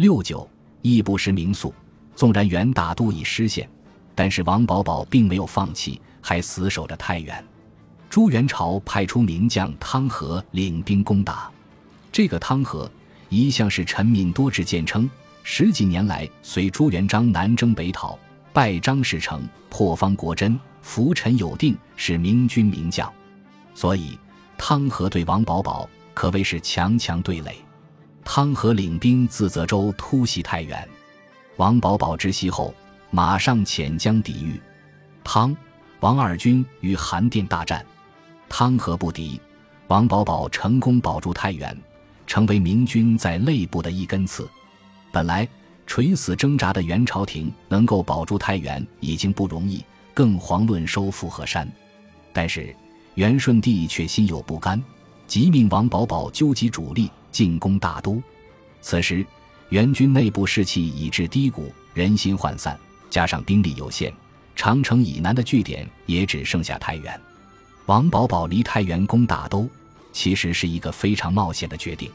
六九亦不失名宿。纵然元大都已失陷，但是王保保并没有放弃，还死守着太原。朱元朝派出名将汤和领兵攻打。这个汤和一向是臣民多智见称，十几年来随朱元璋南征北讨，败张士诚，破方国珍，浮沉有定，是明军名将。所以汤和对王保保可谓是强强对垒。汤和领兵自泽州突袭太原。王保保知悉后，马上遣将抵御。汤、王二军与韩殿大战，汤和不敌，王保保成功保住太原，成为明军在内部的一根刺。本来垂死挣扎的元朝廷能够保住太原已经不容易，更遑论收复河山。但是元顺帝却心有不甘，即命王保保纠集主力进攻大都。此时。元军内部士气已至低谷，人心涣散，加上兵力有限，长城以南的据点也只剩下太原。王保保离太原攻大都，其实是一个非常冒险的决定。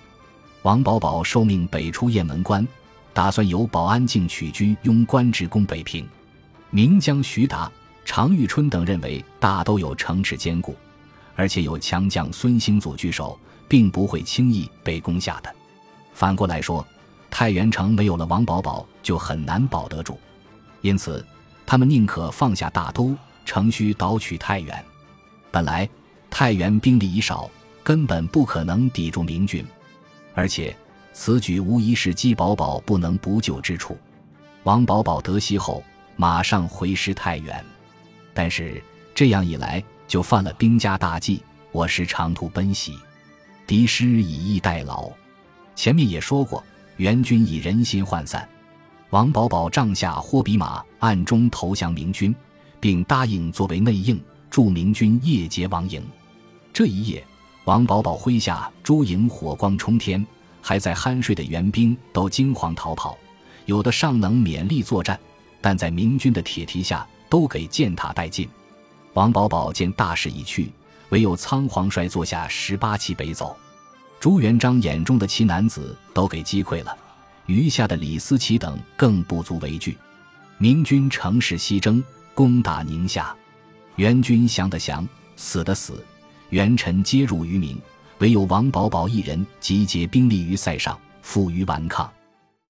王保保受命北出雁门关，打算由保安靖取居拥关之攻北平。名将徐达、常遇春等认为大都有城池坚固，而且有强将孙兴祖据守，并不会轻易被攻下的。反过来说，太原城没有了王保保，就很难保得住，因此他们宁可放下大都，乘虚捣取太原。本来太原兵力已少，根本不可能抵住明军，而且此举无疑是姬保保不能不救之处。王保保得悉后，马上回师太原，但是这样一来就犯了兵家大忌：我师长途奔袭，敌师以逸待劳。前面也说过。元军已人心涣散，王保保帐下霍比马暗中投降明军，并答应作为内应助明军夜劫王营。这一夜，王保保麾下诸营火光冲天，还在酣睡的援兵都惊慌逃跑，有的尚能勉力作战，但在明军的铁蹄下都给践踏殆尽。王保保见大势已去，唯有仓皇率座下十八骑北走。朱元璋眼中的奇男子都给击溃了，余下的李思齐等更不足为惧。明军乘势西征，攻打宁夏。元军降的降，死的死，元臣皆入于明，唯有王保保一人集结兵力于塞上，负隅顽抗。